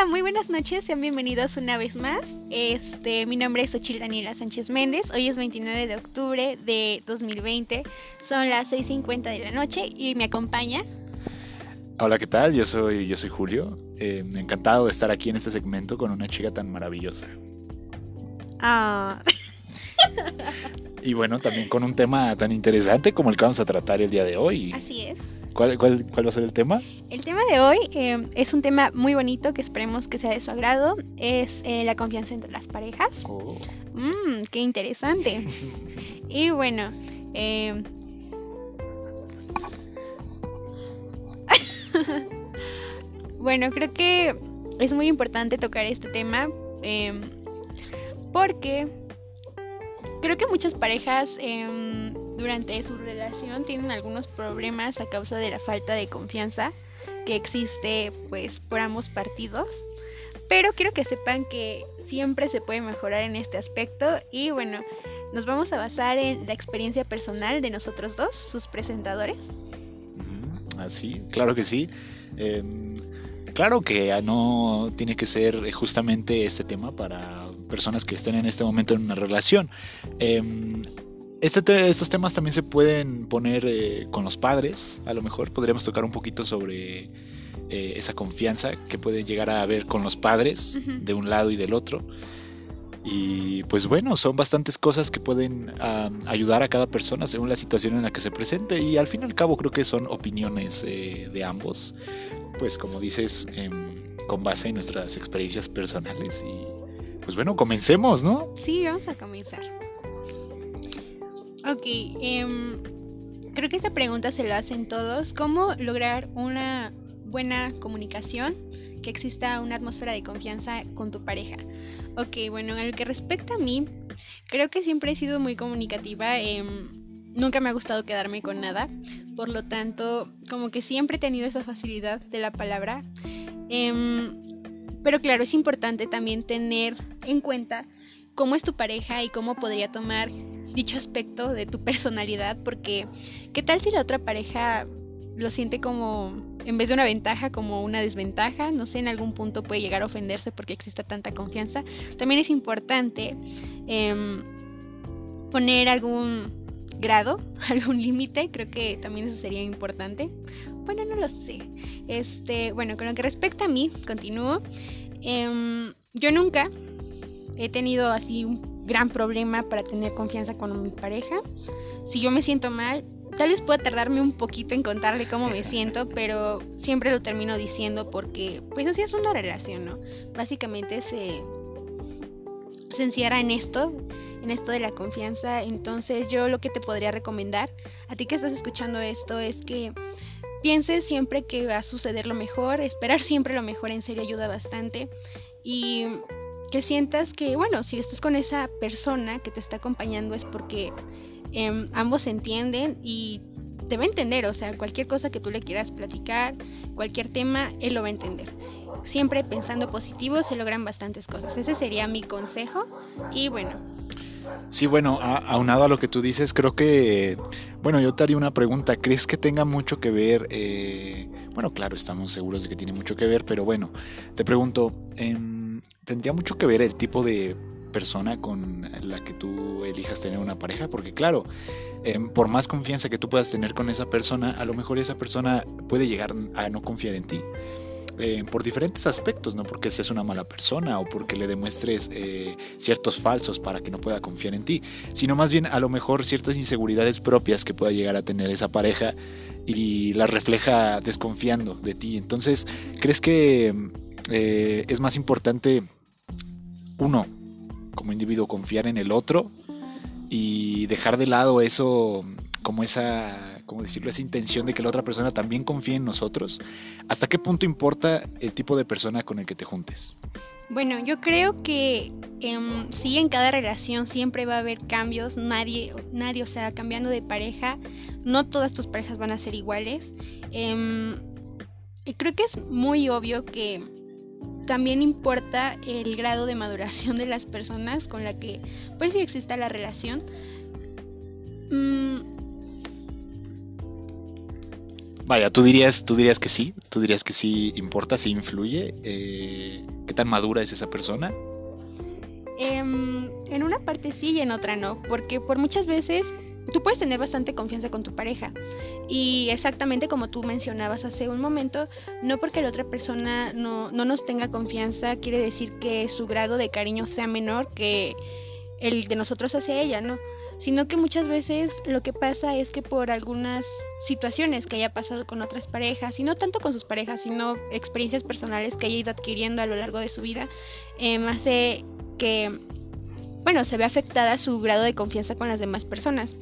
Hola, muy buenas noches, sean bienvenidos una vez más. Este, mi nombre es Ochil Daniela Sánchez Méndez. Hoy es 29 de octubre de 2020. Son las 6:50 de la noche y me acompaña. Hola, ¿qué tal? Yo soy, yo soy Julio. Eh, encantado de estar aquí en este segmento con una chica tan maravillosa. Ah. Y bueno, también con un tema tan interesante como el que vamos a tratar el día de hoy. Así es. ¿Cuál, cuál, cuál va a ser el tema? El tema de hoy eh, es un tema muy bonito que esperemos que sea de su agrado. Es eh, la confianza entre las parejas. Oh. Mmm, qué interesante. y bueno, eh... bueno, creo que es muy importante tocar este tema eh, porque creo que muchas parejas eh, durante su relación tienen algunos problemas a causa de la falta de confianza que existe pues por ambos partidos. Pero quiero que sepan que siempre se puede mejorar en este aspecto y bueno, nos vamos a basar en la experiencia personal de nosotros dos, sus presentadores. Así, claro que sí. Eh, claro que no tiene que ser justamente este tema para personas que estén en este momento en una relación. Eh, este te estos temas también se pueden poner eh, con los padres. A lo mejor podríamos tocar un poquito sobre eh, esa confianza que puede llegar a haber con los padres de un lado y del otro. Y pues bueno, son bastantes cosas que pueden ayudar a cada persona según la situación en la que se presente. Y al fin y al cabo creo que son opiniones eh, de ambos. Pues como dices, em, con base en nuestras experiencias personales. Y pues bueno, comencemos, ¿no? Sí, vamos a comenzar. Ok, em, creo que esta pregunta se la hacen todos. ¿Cómo lograr una buena comunicación? Que exista una atmósfera de confianza con tu pareja. Ok, bueno, en lo que respecta a mí, creo que siempre he sido muy comunicativa. em, nunca me ha gustado quedarme con nada. Por lo tanto, como que siempre he tenido esa facilidad de la palabra. Em, pero claro, es importante también tener en cuenta cómo es tu pareja y cómo podría tomar dicho aspecto de tu personalidad, porque ¿qué tal si la otra pareja lo siente como, en vez de una ventaja, como una desventaja? No sé, en algún punto puede llegar a ofenderse porque exista tanta confianza. También es importante em, poner algún grado, algún límite, creo que también eso sería importante. Bueno, no lo sé. Este, bueno, con lo que respecta a mí, continúo. Em, yo nunca he tenido así un gran problema para tener confianza con mi pareja. Si yo me siento mal, tal vez pueda tardarme un poquito en contarle cómo me siento, pero siempre lo termino diciendo porque pues así es una relación, ¿no? Básicamente se, se encierra en esto, en esto de la confianza. Entonces yo lo que te podría recomendar a ti que estás escuchando esto es que pienses siempre que va a suceder lo mejor, esperar siempre lo mejor en serio ayuda bastante y que sientas que, bueno, si estás con esa persona que te está acompañando es porque em, ambos se entienden y te va a entender, o sea, cualquier cosa que tú le quieras platicar, cualquier tema, él lo va a entender. Siempre pensando positivo se logran bastantes cosas. Ese sería mi consejo. Y bueno, Sí, bueno, aunado a lo que tú dices, creo que, bueno, yo te haría una pregunta. ¿Crees que tenga mucho que ver? eh, bueno, claro, estamos seguros de que tiene mucho que ver, pero bueno, te pregunto, em, ¿tendría mucho que ver el tipo de persona con la que tú elijas tener una pareja? Porque claro, em, por más confianza que tú puedas tener con esa persona, a lo mejor esa persona puede llegar a no confiar en ti. eh, por diferentes aspectos, no porque seas una mala persona o porque le demuestres eh, ciertos falsos para que no pueda confiar en ti, sino más bien a lo mejor ciertas inseguridades propias que pueda llegar a tener esa pareja y las refleja desconfiando de ti. Entonces, ¿crees que eh, es más importante uno como individuo confiar en el otro y dejar de lado eso como esa, como decirlo, esa intención de que la otra persona también confíe en nosotros? ¿Hasta qué punto importa el tipo de persona con el que te juntes? Bueno, yo creo que em, sí, en cada relación siempre va a haber cambios. Nadie, nadie, o sea, cambiando de pareja, no todas tus parejas van a ser iguales. Em, y creo que es muy obvio que también importa el grado de maduración de las personas con la que, pues, sí exista la relación. Mm, Vaya, tú dirías, tú dirías que sí, tú dirías que sí importa, sí influye. Eh, ¿Qué tan madura es esa persona? Em, en una parte sí y en otra no, porque por muchas veces tú puedes tener bastante confianza con tu pareja. Y exactamente como tú mencionabas hace un momento, no porque la otra persona no, no, nos tenga confianza quiere decir que su grado de cariño sea menor que el de nosotros hacia ella, ¿no? Sino que muchas veces lo que pasa es que por algunas situaciones que haya pasado con otras parejas, y no tanto con sus parejas, sino experiencias personales que haya ido adquiriendo a lo largo de su vida, eh, hace que bueno, se ve afectada su grado de confianza con las demás personas.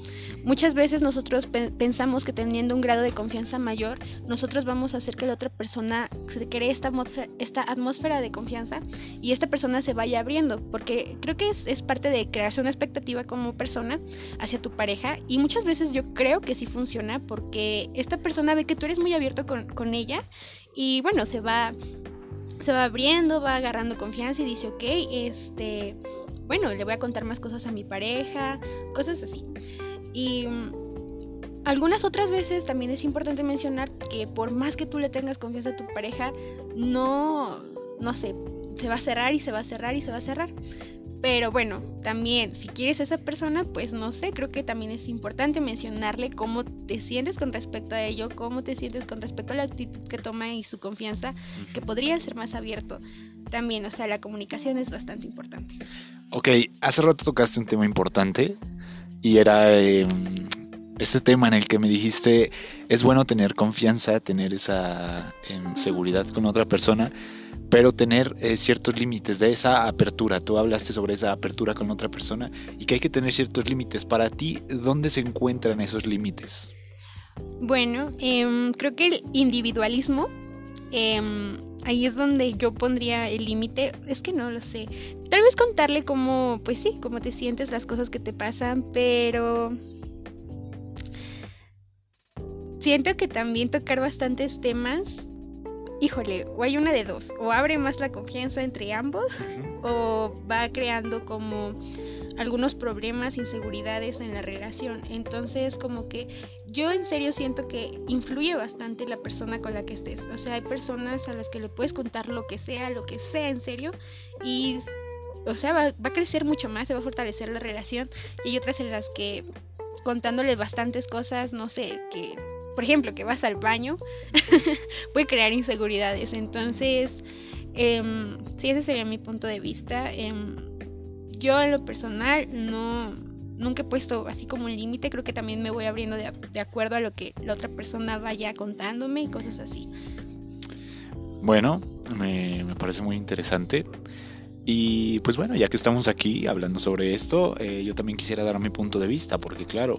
Muchas veces nosotros pensamos que teniendo un grado de confianza mayor, nosotros vamos a hacer que la otra persona se cree esta, esta atmósfera de confianza y esta persona se vaya abriendo, porque creo que es, es, parte de crearse una expectativa como persona hacia tu pareja y muchas veces yo creo que sí funciona porque esta persona ve que tú eres muy abierto con, con ella y bueno, se va se va abriendo, va agarrando confianza y dice, ok, este, bueno, le voy a contar más cosas a mi pareja, cosas así. Y mm, algunas otras veces también es importante mencionar que por más que tú le tengas confianza a tu pareja, no, no sé, se va a cerrar y se va a cerrar y se va a cerrar. Pero bueno, también si quieres a esa persona, pues no sé, creo que también es importante mencionarle cómo te sientes con respecto a ello, cómo te sientes con respecto a la actitud que toma y su confianza, que podría ser más abierto. También, o sea, la comunicación es bastante importante. Ok, hace rato tocaste un tema importante y era em, este tema en el que me dijiste, es bueno tener confianza, tener esa em, seguridad con otra persona, pero tener eh, ciertos límites de esa apertura. Tú hablaste sobre esa apertura con otra persona y que hay que tener ciertos límites. Para ti, ¿dónde se encuentran esos límites? Bueno, em, creo que el individualismo ahí es donde yo pondría el límite. Es que no lo sé. Tal vez contarle cómo, pues sí, cómo te sientes, las cosas que te pasan, pero siento que también tocar bastantes temas, híjole, o hay una de dos, o abre más la confianza entre ambos, o va creando como algunos problemas, inseguridades en la relación. Entonces, como que yo en serio siento que influye bastante la persona con la que estés. O sea, hay personas a las que le puedes contar lo que sea, lo que sea en serio, y, o sea, va, a crecer mucho más, se va a fortalecer la relación. Y hay otras en las que contándole bastantes cosas, no sé, que, por ejemplo, que vas al baño, puede crear inseguridades. Entonces, eh, sí, ese sería mi punto de vista. Eh, yo en lo personal no nunca he puesto así como un límite, creo que también me voy abriendo de, de, acuerdo a lo que la otra persona vaya contándome y cosas así. Bueno, me, me parece muy interesante. Y pues bueno, ya que estamos aquí hablando sobre esto, eh, yo también quisiera dar mi punto de vista, porque claro,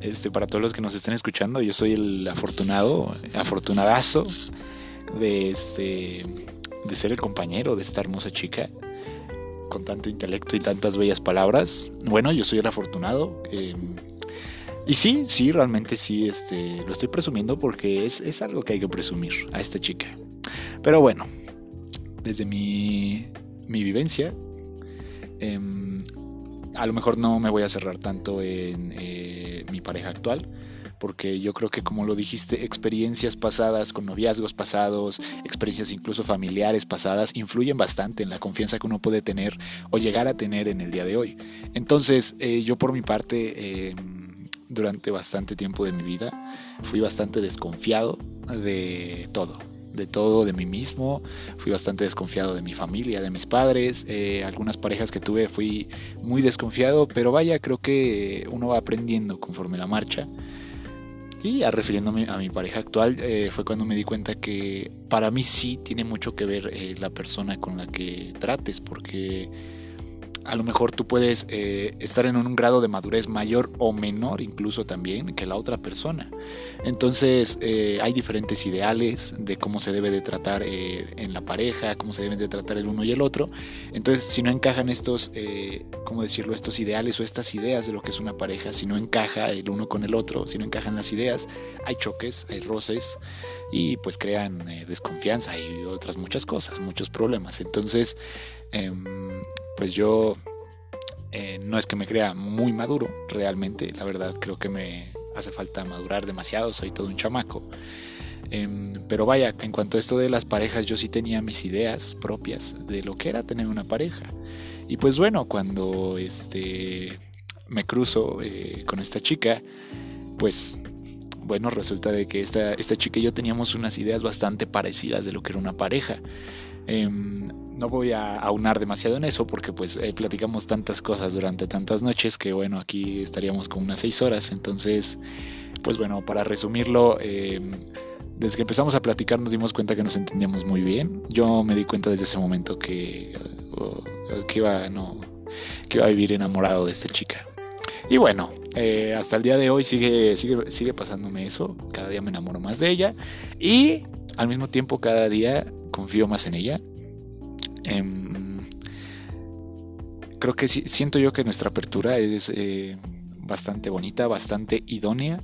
este, para todos los que nos estén escuchando, yo soy el afortunado, afortunadazo de, este, de ser el compañero de esta hermosa chica con tanto intelecto y tantas bellas palabras. Bueno, yo soy el afortunado. Eh, y sí, sí, realmente sí, este, lo estoy presumiendo porque es, es, algo que hay que presumir a esta chica. Pero bueno, desde mi, mi vivencia, eh, a lo mejor no me voy a cerrar tanto en eh, mi pareja actual, porque yo creo que como lo dijiste, experiencias pasadas con noviazgos pasados, experiencias incluso familiares pasadas, influyen bastante en la confianza que uno puede tener o llegar a tener en el día de hoy. Entonces, eh, yo por mi parte, eh, durante bastante tiempo de mi vida, fui bastante desconfiado de todo, de todo, de mí mismo. Fui bastante desconfiado de mi familia, de mis padres. Eh, algunas parejas que tuve fui muy desconfiado, pero vaya, creo que uno va aprendiendo conforme la marcha. Y a refiriéndome a mi pareja actual, eh, fue cuando me di cuenta que para mí sí tiene mucho que ver eh, la persona con la que trates, porque a lo mejor tú puedes eh, estar en un grado de madurez mayor o menor incluso también que la otra persona. Entonces eh, hay diferentes ideales de cómo se debe de tratar eh, en la pareja, cómo se deben de tratar el uno y el otro. Entonces si no encajan estos, ¿cómo decirlo? Estos ideales o estas ideas de lo que es una pareja, si no encaja el uno con el otro, si no encajan las ideas, hay choques, hay roces y pues crean desconfianza y otras muchas cosas, muchos problemas. Entonces, em, pues yo eh, no es que me crea muy maduro, realmente, la verdad creo que me hace falta madurar demasiado, soy todo un chamaco. Em, pero vaya, en cuanto a esto de las parejas, yo sí tenía mis ideas propias de lo que era tener una pareja. Y pues bueno, cuando este, me cruzo eh, con esta chica, pues bueno, resulta de que esta, esta chica y yo teníamos unas ideas bastante parecidas de lo que era una pareja. Em, no voy a aunar demasiado en eso porque pues eh, platicamos tantas cosas durante tantas noches que bueno, aquí estaríamos con unas seis horas. Entonces, pues bueno, para resumirlo, em, desde que empezamos a platicar nos dimos cuenta que nos entendíamos muy bien. Yo me di cuenta desde ese momento que, que, iba, no, que iba a vivir enamorado de esta chica. Y bueno, eh, hasta el día de hoy sigue, sigue, sigue pasándome eso. Cada día me enamoro más de ella. Y al mismo tiempo cada día confío más en ella. Em, creo que siento yo que nuestra apertura es eh, bastante bonita, bastante idónea.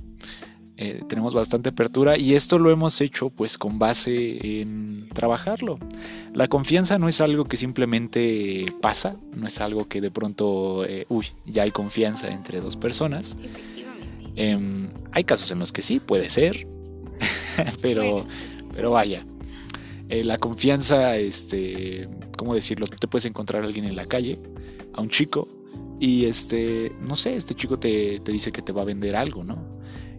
Eh, tenemos bastante apertura y esto lo hemos hecho pues con base en trabajarlo. La confianza no es algo que simplemente pasa, no es algo que de pronto, eh, uy, ya hay confianza entre dos personas. Em, hay casos en los que sí, puede ser, pero, pero vaya. Eh, la confianza, este, ¿cómo decirlo? Te puedes encontrar a alguien en la calle, a un chico, y este, no sé, este chico te, te dice que te va a vender algo, ¿no?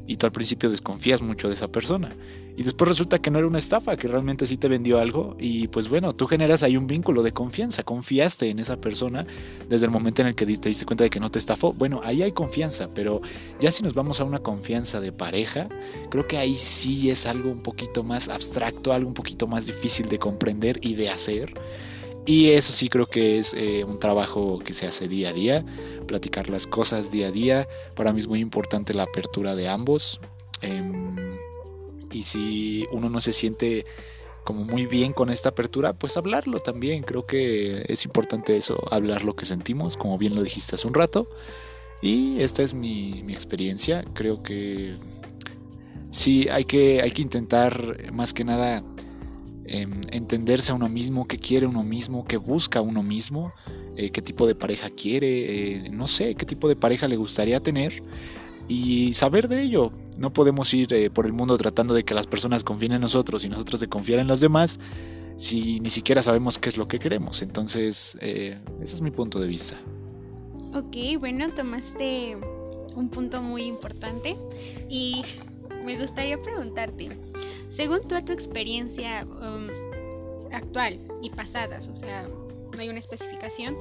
y tú al principio desconfías mucho de esa persona. Y después resulta que no era una estafa, que realmente sí te vendió algo y pues bueno, tú generas ahí un vínculo de confianza, confiaste en esa persona desde el momento en el que te diste cuenta de que no te estafó. Bueno, ahí hay confianza, pero ya si nos vamos a una confianza de pareja, creo que ahí sí es algo un poquito más abstracto, algo un poquito más difícil de comprender y de hacer. Y eso sí creo que es eh, un trabajo que se hace día a día, platicar las cosas día a día. Para mí es muy importante la apertura de ambos. Em, y si uno no se siente como muy bien con esta apertura, pues hablarlo también. Creo que es importante eso, hablar lo que sentimos, como bien lo dijiste hace un rato. Y esta es mi, experiencia. Creo que sí hay que, hay que intentar más que nada Em, entenderse a uno mismo, qué quiere uno mismo, qué busca uno mismo, eh, qué tipo de pareja quiere, eh, no sé, qué tipo de pareja le gustaría tener y saber de ello. No podemos ir eh, por el mundo tratando de que las personas confíen en nosotros y nosotros de confiar en los demás si ni siquiera sabemos qué es lo que queremos. Entonces, ese es mi punto de vista. Ok, bueno, tomaste un punto muy importante y me gustaría preguntarte, según tú, tu experiencia um, actual y pasadas, o sea, no hay una especificación,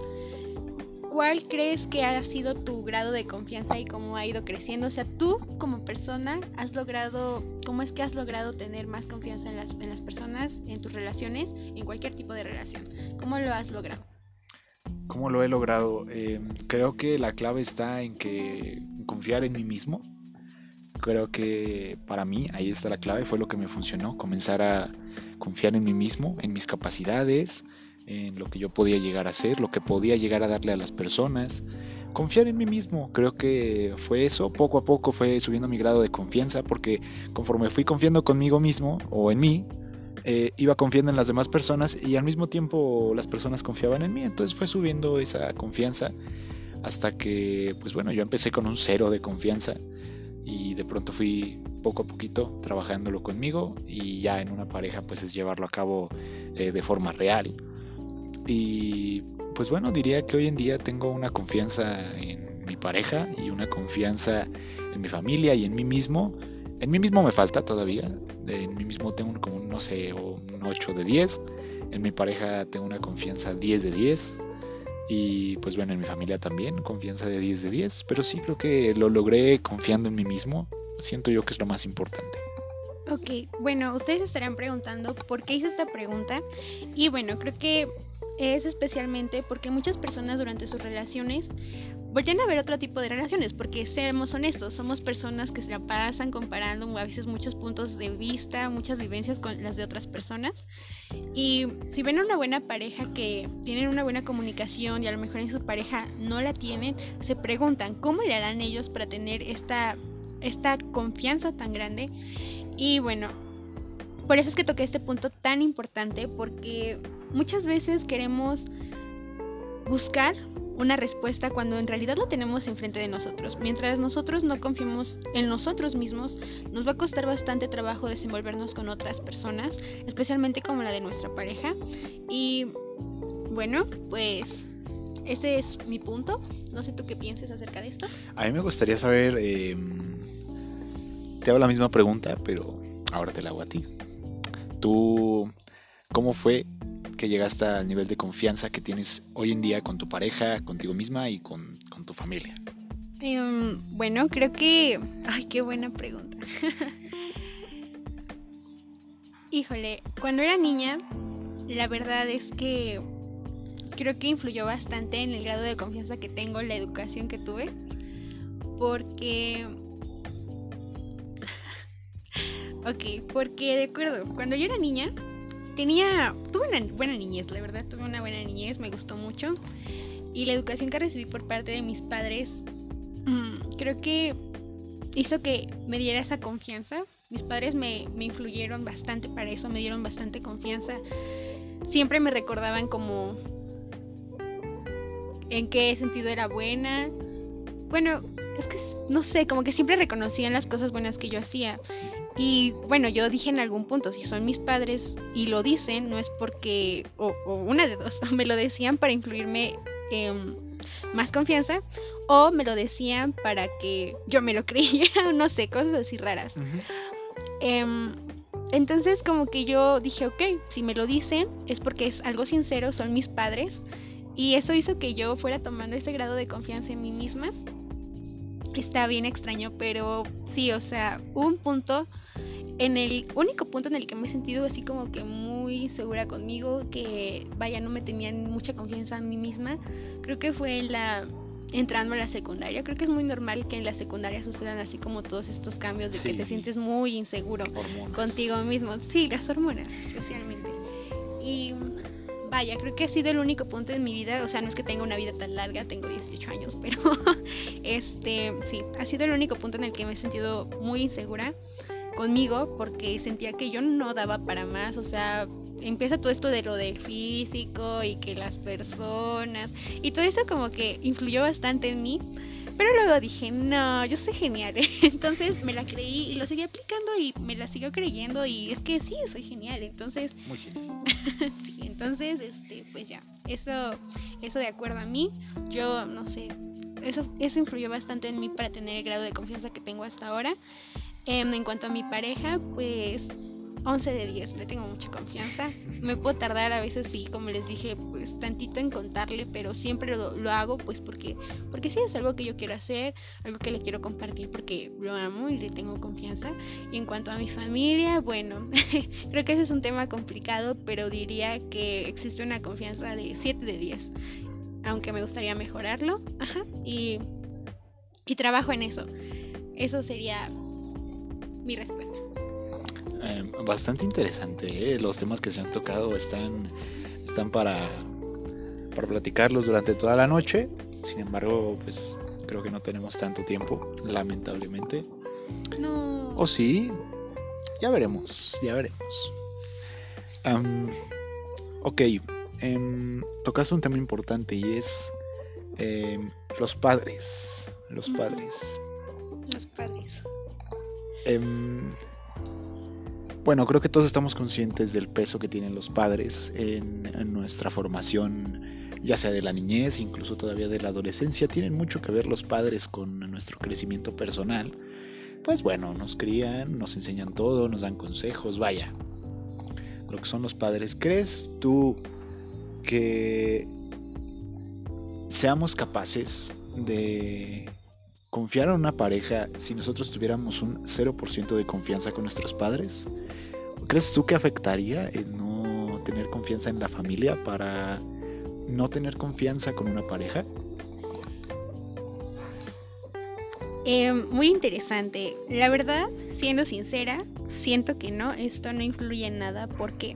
¿cuál crees que ha sido tu grado de confianza y cómo ha ido creciendo? O sea, tú como persona has logrado, ¿cómo es que has logrado tener más confianza en las, personas, en tus relaciones, en cualquier tipo de relación? ¿Cómo lo has logrado? ¿Cómo lo he logrado? Em, creo que la clave está en que confiar en mí mismo, Creo que para mí ahí está la clave, fue lo que me funcionó, comenzar a confiar en mí mismo, en mis capacidades, en lo que yo podía llegar a ser, lo que podía llegar a darle a las personas. Confiar en mí mismo, creo que fue eso, poco a poco fue subiendo mi grado de confianza, porque conforme fui confiando conmigo mismo o en mí, eh, iba confiando en las demás personas y al mismo tiempo las personas confiaban en mí, entonces fue subiendo esa confianza hasta que, pues bueno, yo empecé con un cero de confianza y de pronto fui poco a poquito trabajándolo conmigo y ya en una pareja pues es llevarlo a cabo eh, de forma real. Y pues bueno, diría que hoy en día tengo una confianza en mi pareja y una confianza en mi familia y en mí mismo. En mí mismo me falta todavía, en mí mismo tengo como, no sé, un 8 de 10. En mi pareja tengo una confianza 10 de 10 y pues bueno, en mi familia también, confianza de 10 de 10. Pero sí creo que lo logré confiando en mí mismo. Siento yo que es lo más importante. Ok, bueno, ustedes estarán preguntando por qué hice esta pregunta. Y bueno, creo que es especialmente porque muchas personas durante sus relaciones voltean a ver otro tipo de relaciones, porque seamos honestos, somos personas que se la pasan comparando a veces muchos puntos de vista, muchas vivencias con las de otras personas. Y si ven una buena pareja que tienen una buena comunicación y a lo mejor en su pareja no la tienen, se preguntan cómo le harán ellos para tener esta, esta confianza tan grande. Y bueno, por eso es que toqué este punto tan importante, porque muchas veces queremos buscar una respuesta cuando en realidad lo tenemos enfrente de nosotros. Mientras nosotros no confiemos en nosotros mismos, nos va a costar bastante trabajo desenvolvernos con otras personas, especialmente como la de nuestra pareja. Y bueno, pues ese es mi punto. No sé tú qué pienses acerca de esto. A mí me gustaría saber, em, te hago la misma pregunta, pero ahora te la hago a ti. ¿Tú cómo fue que llegaste al nivel de confianza que tienes hoy en día con tu pareja, contigo misma y con, tu familia? Em, bueno, creo que... Ay, qué buena pregunta. Híjole, cuando era niña, la verdad es que creo que influyó bastante en el grado de confianza que tengo, la educación que tuve. Porque... ok, porque de acuerdo, cuando yo era niña, tenía, tuve una buena niñez, la verdad, tuve una buena niñez, me gustó mucho. Y la educación que recibí por parte de mis padres, mm, creo que hizo que me diera esa confianza. Mis padres me, me influyeron bastante para eso, me dieron bastante confianza. Siempre me recordaban como en qué sentido era buena. Bueno, es que no sé, como que siempre reconocían las cosas buenas que yo hacía. Y bueno, yo dije en algún punto, si son mis padres y lo dicen, no es porque, o, una de dos, me lo decían para incluirme más confianza, o me lo decían para que yo me lo creyera, no sé, cosas así raras. Em, entonces como que yo dije, ok, si me lo dicen es porque es algo sincero, son mis padres, y eso hizo que yo fuera tomando ese grado de confianza en mí misma. Está bien extraño, pero sí, o sea, un punto en el único punto en el que me he sentido así como que muy segura conmigo, que vaya, no me tenía mucha confianza en mí misma, creo que fue en la entrando a la secundaria. Creo que es muy normal que en la secundaria sucedan así como todos estos cambios de que te sientes muy inseguro contigo mismo. Sí, las hormonas especialmente. Y vaya, creo que ha sido el único punto en mi vida, o sea, no es que tenga una vida tan larga, tengo 18 años, pero este, sí, ha sido el único punto en el que me he sentido muy insegura conmigo porque sentía que yo no daba para más, o sea, empieza todo esto de lo del físico y que las personas y todo eso como que influyó bastante en mí. Pero luego dije, no, yo soy genial. Entonces me la creí y lo seguí aplicando y me la sigo creyendo y es que sí, soy genial. Entonces, Muy genial. sí, entonces, este, pues ya, eso, eso de acuerdo a mí, yo no sé, eso, eso influyó bastante en mí para tener el grado de confianza que tengo hasta ahora. Em, en cuanto a mi pareja, pues 11 de 10, le tengo mucha confianza. Me puedo tardar a veces, sí, como les dije, pues tantito en contarle, pero siempre lo, hago pues porque, porque sí es algo que yo quiero hacer, algo que le quiero compartir porque lo amo y le tengo confianza. Y en cuanto a mi familia, bueno, creo que ese es un tema complicado, pero diría que existe una confianza de 7 de 10, aunque me gustaría mejorarlo, ajá, y, y trabajo en eso. Eso sería mi respuesta. Eh, bastante interesante, ¿eh? los temas que se han tocado están, están para, para platicarlos durante toda la noche. Sin embargo, pues creo que no tenemos tanto tiempo, lamentablemente. No. O sí, ya veremos, ya veremos. ok, um, tocaste un tema importante y es em, los padres. Los padres. Los padres. Bueno, creo que todos estamos conscientes del peso que tienen los padres en, nuestra formación, ya sea de la niñez, incluso todavía de la adolescencia. Tienen mucho que ver los padres con nuestro crecimiento personal. Pues bueno, nos crían, nos enseñan todo, nos dan consejos, vaya. Lo que son los padres. ¿Crees tú que seamos capaces de confiar en una pareja si nosotros tuviéramos un 0% de confianza con nuestros padres? ¿Crees tú que afectaría el no tener confianza en la familia para no tener confianza con una pareja? Eh, muy interesante. La verdad, siendo sincera, siento que no, esto no influye en nada porque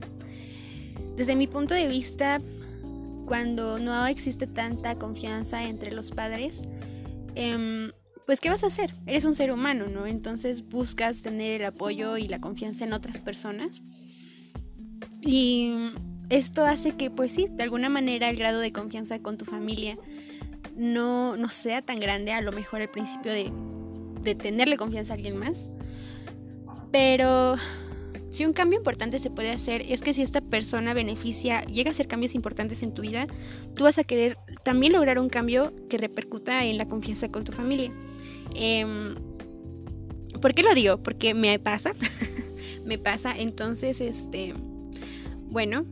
desde mi punto de vista, cuando no existe tanta confianza entre los padres, eh, pues ¿qué vas a hacer? Eres un ser humano, ¿no? Entonces buscas tener el apoyo y la confianza en otras personas. Y esto hace que, pues sí, de alguna manera el grado de confianza con tu familia no, no sea tan grande a lo mejor al principio de, de tenerle confianza a alguien más. Pero si un cambio importante se puede hacer es que si esta persona beneficia, llega a hacer cambios importantes en tu vida, tú vas a querer también lograr un cambio que repercuta en la confianza con tu familia. Em, ¿Por qué lo digo? Porque me pasa, me pasa, entonces, este, bueno,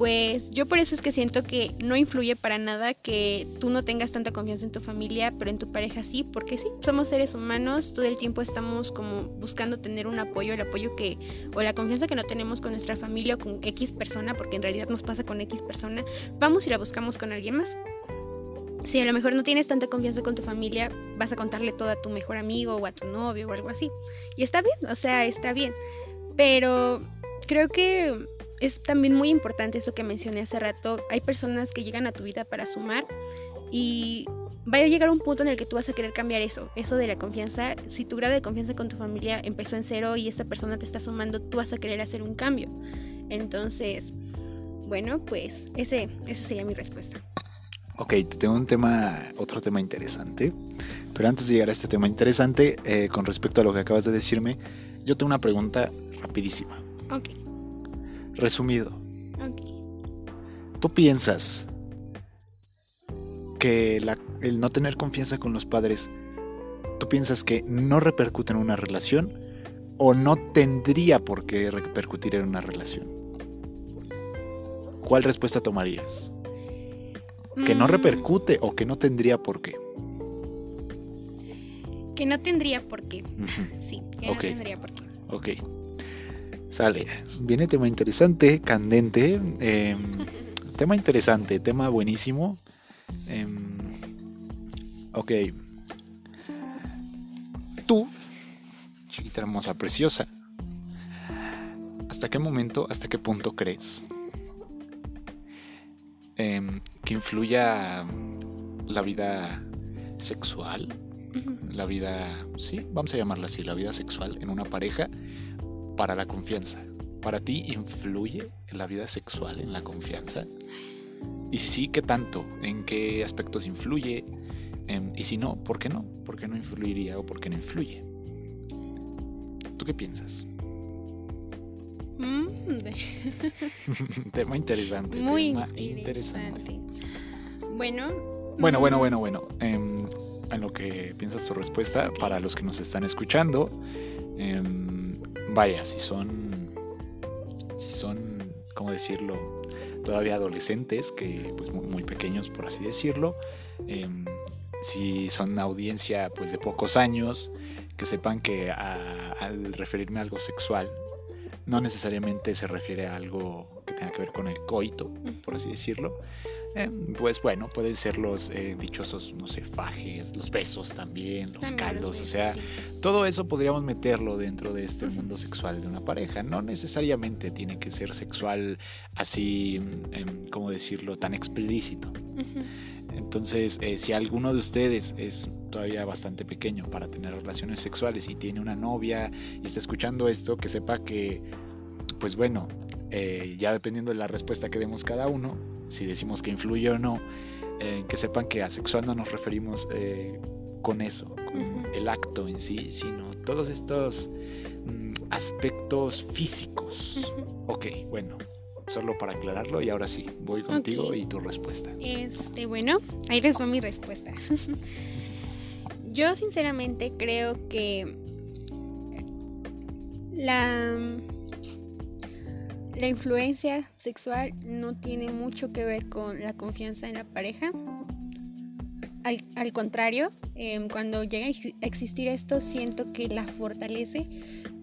pues yo por eso es que siento que no influye para nada que tú no tengas tanta confianza en tu familia, pero en tu pareja sí, porque sí, somos seres humanos, todo el tiempo estamos como buscando tener un apoyo, el apoyo que, o la confianza que no tenemos con nuestra familia o con X persona, porque en realidad nos pasa con X persona, vamos y la buscamos con alguien más. Si a lo mejor no tienes tanta confianza con tu familia, vas a contarle todo a tu mejor amigo o a tu novio o algo así. Y está bien, o sea, está bien. Pero creo que es también muy importante eso que mencioné hace rato. Hay personas que llegan a tu vida para sumar y va a llegar un punto en el que tú vas a querer cambiar eso, eso de la confianza. Si tu grado de confianza con tu familia empezó en cero y esta persona te está sumando, tú vas a querer hacer un cambio. Entonces, bueno, pues ese, esa sería mi respuesta. Ok, tengo un tema, otro tema interesante. Pero antes de llegar a este tema interesante, eh, con respecto a lo que acabas de decirme, yo tengo una pregunta rapidísima. Ok. Resumido. ¿Tú piensas que el no tener confianza con los padres, tú piensas que no repercute en una relación o no tendría por qué repercutir en una relación? ¿Cuál respuesta tomarías? ¿Que no mm. repercute o que no tendría por qué? Que no tendría por qué. Sí, que no tendría por qué. Ok. Sale. Viene tema interesante, candente. Em, tema interesante, tema buenísimo. Em, ok. Tú, chiquita hermosa, preciosa. ¿Hasta qué momento, hasta qué punto crees em, que influya la vida sexual? La vida, sí, vamos a llamarla así, la vida sexual en una pareja para la confianza. ¿Para ti influye en la vida sexual, en la confianza? Y si sí, ¿qué tanto? ¿En qué aspectos influye? Em, y si no, ¿por qué no? ¿Por qué no influiría o por qué no influye? ¿Tú qué piensas? Tema interesante. Muy interesante. Bueno. Bueno, bueno, mm. bueno, bueno. Em, en lo que piensas tu respuesta, para los que nos están escuchando, eh, vaya, si son, si son, ¿cómo decirlo? Todavía adolescentes, que pues muy, pequeños por así decirlo, em, si son una audiencia pues de pocos años, que sepan que al referirme a algo sexual, no necesariamente se refiere a algo que tenga que ver con el coito, por así decirlo, eh, pues bueno, pueden ser los eh, dichosos, no sé, fajes, los besos también, los caldos, o sea, todo eso podríamos meterlo dentro de este mundo sexual de una pareja. No necesariamente tiene que ser sexual así, mm, em, como decirlo, tan explícito. Entonces, eh, si alguno de ustedes es todavía bastante pequeño para tener relaciones sexuales y tiene una novia y está escuchando esto, que sepa que, pues bueno, ya dependiendo de la respuesta que demos cada uno, si decimos que influye o no, eh, que sepan que a sexual no nos referimos eh, con eso, con el acto en sí, sino todos estos mm, aspectos físicos. Ok, bueno, solo para aclararlo y ahora sí, voy contigo y tu respuesta. Este, bueno, ahí les va mi respuesta. Yo sinceramente creo que la la influencia sexual no tiene mucho que ver con la confianza en la pareja. Al, contrario, em, cuando llega a existir esto, siento que la fortalece.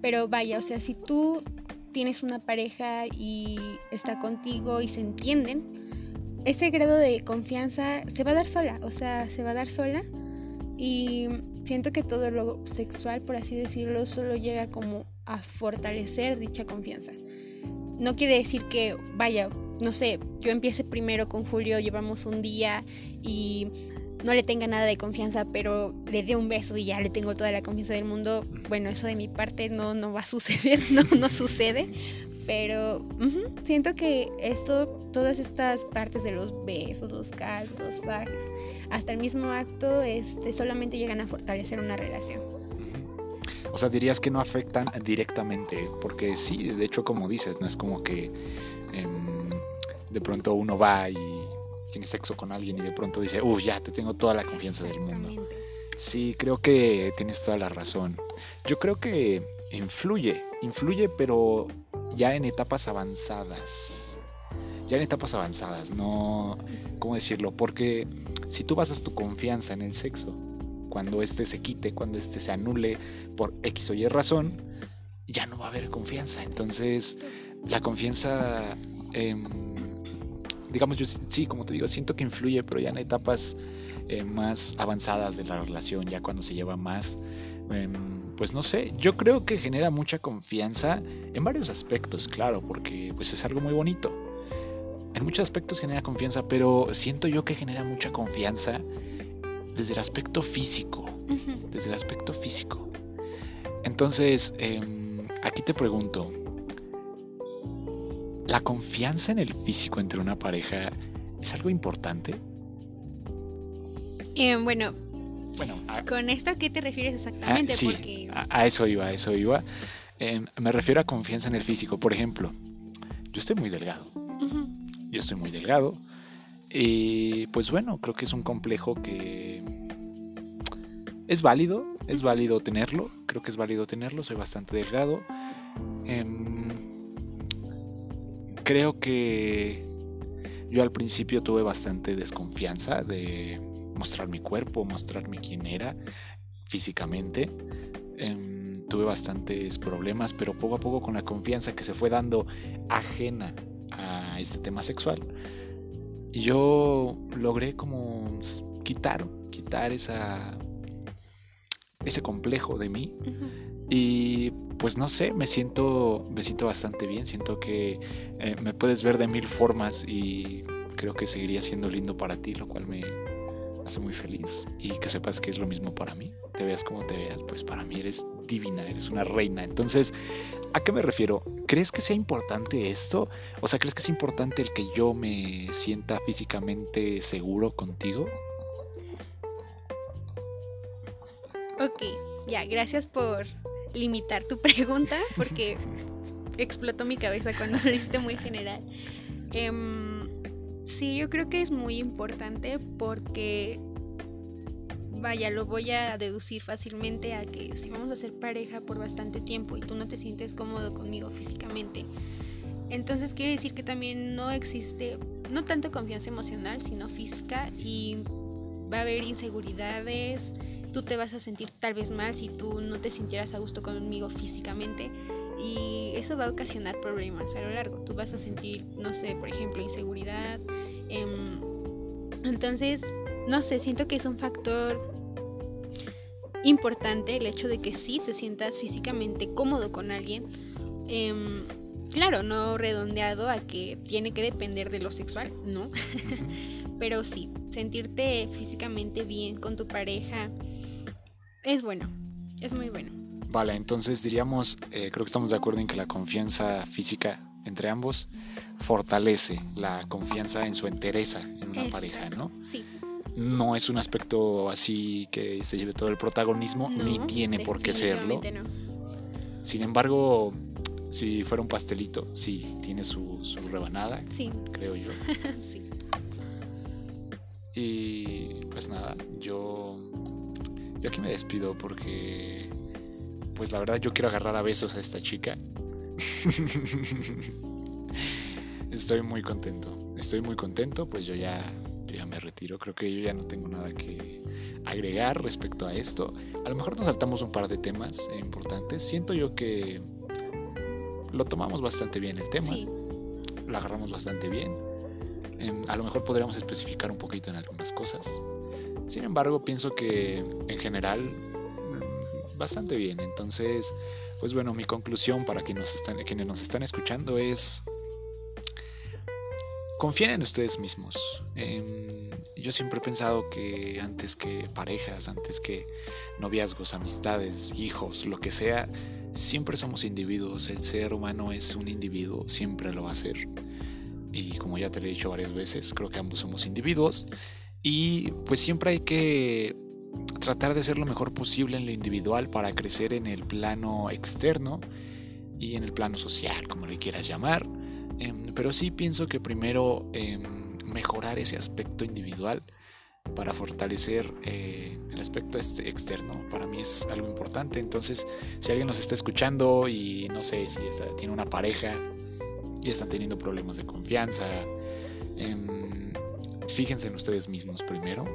Pero vaya, o sea, si tú tienes una pareja y está contigo y se entienden, ese grado de confianza se va a dar sola, o sea, se va a dar sola. Y siento que todo lo sexual, por así decirlo, solo llega como a fortalecer dicha confianza no quiere decir que, vaya, no sé, yo empiece primero con Julio, llevamos un día y no le tenga nada de confianza, pero le dé un beso y ya le tengo toda la confianza del mundo. Bueno, eso de mi parte no, no va a suceder, no, no sucede. Pero siento que esto, todas estas partes de los besos, los calzos, los fajes, hasta el mismo acto, este, solamente llegan a fortalecer una relación. O sea, dirías que no afectan directamente, porque sí, de hecho, como dices, no es como que em, de pronto uno va y tiene sexo con alguien y de pronto dice, uff, ya te tengo toda la confianza del mundo. Sí, creo que tienes toda la razón. Yo creo que influye, influye, pero ya en etapas avanzadas. Ya en etapas avanzadas, no, ¿cómo decirlo? Porque si tú basas tu confianza en el sexo, cuando éste se quite, cuando éste se anule por X o Y razón, ya no va a haber confianza. Entonces, la confianza, em, digamos, yo sí, como te digo, siento que influye, pero ya en etapas eh, más avanzadas de la relación, ya cuando se lleva más. Em, pues no sé, yo creo que genera mucha confianza en varios aspectos, claro, porque pues es algo muy bonito. En muchos aspectos genera confianza, pero siento yo que genera mucha confianza desde el aspecto físico, desde el aspecto físico. Entonces, em, aquí te pregunto, ¿la confianza en el físico entre una pareja es algo importante? Eh, bueno, bueno, ¿Con esto a qué te refieres exactamente? sí, a, eso iba, a eso iba. Em, me refiero a confianza en el físico. Por ejemplo, yo estoy muy delgado. Yo estoy muy delgado. Y pues bueno, creo que es un complejo que es válido, es válido tenerlo. Creo que es válido tenerlo. Soy bastante delgado. Em, creo que yo al principio tuve bastante desconfianza de mostrar mi cuerpo, mostrarme quién era físicamente. Em, tuve bastantes problemas, pero poco a poco con la confianza que se fue dando ajena a este tema sexual, yo logré como quitar, quitar esa, ese complejo de mí. Y pues no sé, me siento, me siento bastante bien, siento que eh, me puedes ver de mil formas y creo que seguiría siendo lindo para ti, lo cual me, hace muy feliz y que sepas que es lo mismo para mí. Te veas como te veas, pues para mí eres divina, eres una reina. Entonces, ¿a qué me refiero? ¿Crees que sea importante esto? O sea, ¿crees que es importante el que yo me sienta físicamente seguro contigo? Ok, ya, gracias por limitar tu pregunta porque explotó mi cabeza cuando lo hiciste muy general. Em, Sí, yo creo que es muy importante porque, vaya, lo voy a deducir fácilmente a que si vamos a ser pareja por bastante tiempo y tú no te sientes cómodo conmigo físicamente, entonces quiere decir que también no existe, no tanto confianza emocional, sino física y va a haber inseguridades, tú te vas a sentir tal vez mal si tú no te sintieras a gusto conmigo físicamente y eso va a ocasionar problemas a lo largo. Tú vas a sentir, no sé, por ejemplo, inseguridad. Em, entonces, no sé, siento que es un factor importante el hecho de que sí te sientas físicamente cómodo con alguien. Em, claro, no redondeado a que tiene que depender de lo sexual, no. Pero sí, sentirte físicamente bien con tu pareja es bueno, es muy bueno. Vale, entonces diríamos, eh, creo que estamos de acuerdo en que la confianza física entre ambos fortalece la confianza en su entereza en una pareja, ¿no? Sí. No es un aspecto así que se lleve todo el protagonismo, ni tiene por qué serlo. Sin embargo, si fuera un pastelito, sí, tiene su, su rebanada, sí. creo yo. sí. Y pues nada, yo, yo aquí me despido porque pues la verdad yo quiero agarrar a besos a esta chica. estoy muy contento, estoy muy contento, pues yo ya, ya me retiro, creo que yo ya no tengo nada que agregar respecto a esto. A lo mejor nos saltamos un par de temas importantes, siento yo que lo tomamos bastante bien el tema, lo agarramos bastante bien, em, a lo mejor podríamos especificar un poquito en algunas cosas. Sin embargo, pienso que en general bastante bien. Entonces, pues bueno, mi conclusión para quienes nos están, quienes nos están escuchando es, confíen en ustedes mismos. Em, yo siempre he pensado que antes que parejas, antes que noviazgos, amistades, hijos, lo que sea, siempre somos individuos, el ser humano es un individuo, siempre lo va a ser. Y como ya te lo he dicho varias veces, creo que ambos somos individuos. Y pues siempre hay que tratar de ser lo mejor posible en lo individual para crecer en el plano externo y en el plano social, como le quieras llamar. Em, pero sí pienso que primero em, mejorar ese aspecto individual para fortalecer eh, el aspecto este externo para mí es algo importante entonces si alguien nos está escuchando y no sé si tiene una pareja y están teniendo problemas de confianza em, fíjense en ustedes mismos primero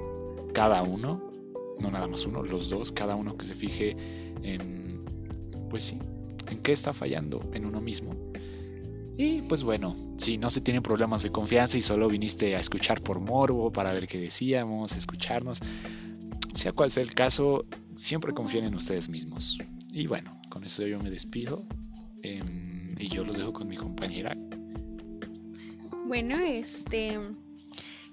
cada uno no nada más uno los dos cada uno que se fije en pues sí en qué está fallando en uno mismo y pues bueno, si no se tienen problemas de confianza y solo viniste a escuchar por morbo para ver qué decíamos, escucharnos, sea cual sea el caso, siempre confíen en ustedes mismos. Y bueno, con eso yo me despido em, y yo los dejo con mi compañera. Bueno, este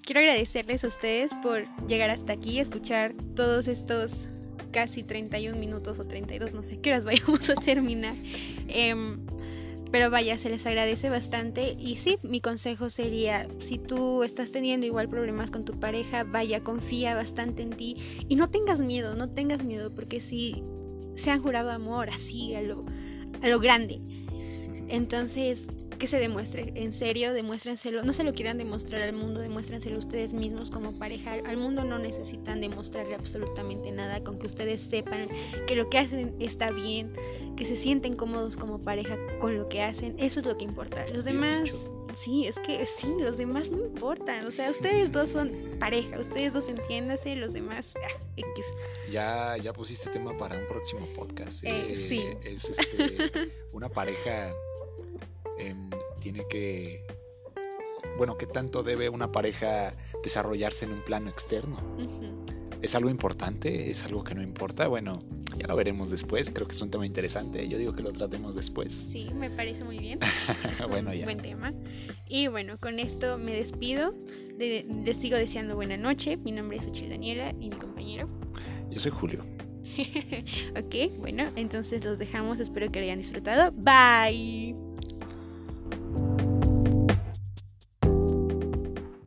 quiero agradecerles a ustedes por llegar hasta aquí, escuchar todos estos casi 31 minutos o 32, no sé qué horas vayamos a terminar. Em, pero vaya, se les agradece bastante. Y sí, mi consejo sería, si tú estás teniendo igual problemas con tu pareja, vaya, confía bastante en ti y no tengas miedo, no tengas miedo, porque si se han jurado amor así a lo, a lo grande, entonces que se demuestre, en serio, demuéstrenselo, no se lo quieran demostrar al mundo, demuéstrenselo ustedes mismos como pareja, al mundo no necesitan demostrarle absolutamente nada, con que ustedes sepan que lo que hacen está bien, que se sienten cómodos como pareja con lo que hacen, eso es lo que importa. Los demás, sí, es que sí, los demás no importan, o sea, ustedes dos son pareja, ustedes dos entiéndase, los demás, ah, X. Ya, ya pusiste tema para un próximo podcast. Eh, sí. Es este, una pareja Em, tiene que, bueno, ¿qué tanto debe una pareja desarrollarse en un plano externo? ¿Es algo importante? ¿Es algo que no importa? Bueno, ya lo veremos después. Creo que es un tema interesante. Yo digo que lo tratemos después. Sí, me parece muy bien. bueno, ya. Buen tema. Y bueno, con esto me despido. les sigo deseando buena noche. Mi nombre es Uchil Daniela y mi compañero. Yo soy Julio. ok, bueno, entonces los dejamos. Espero que lo hayan disfrutado. Bye.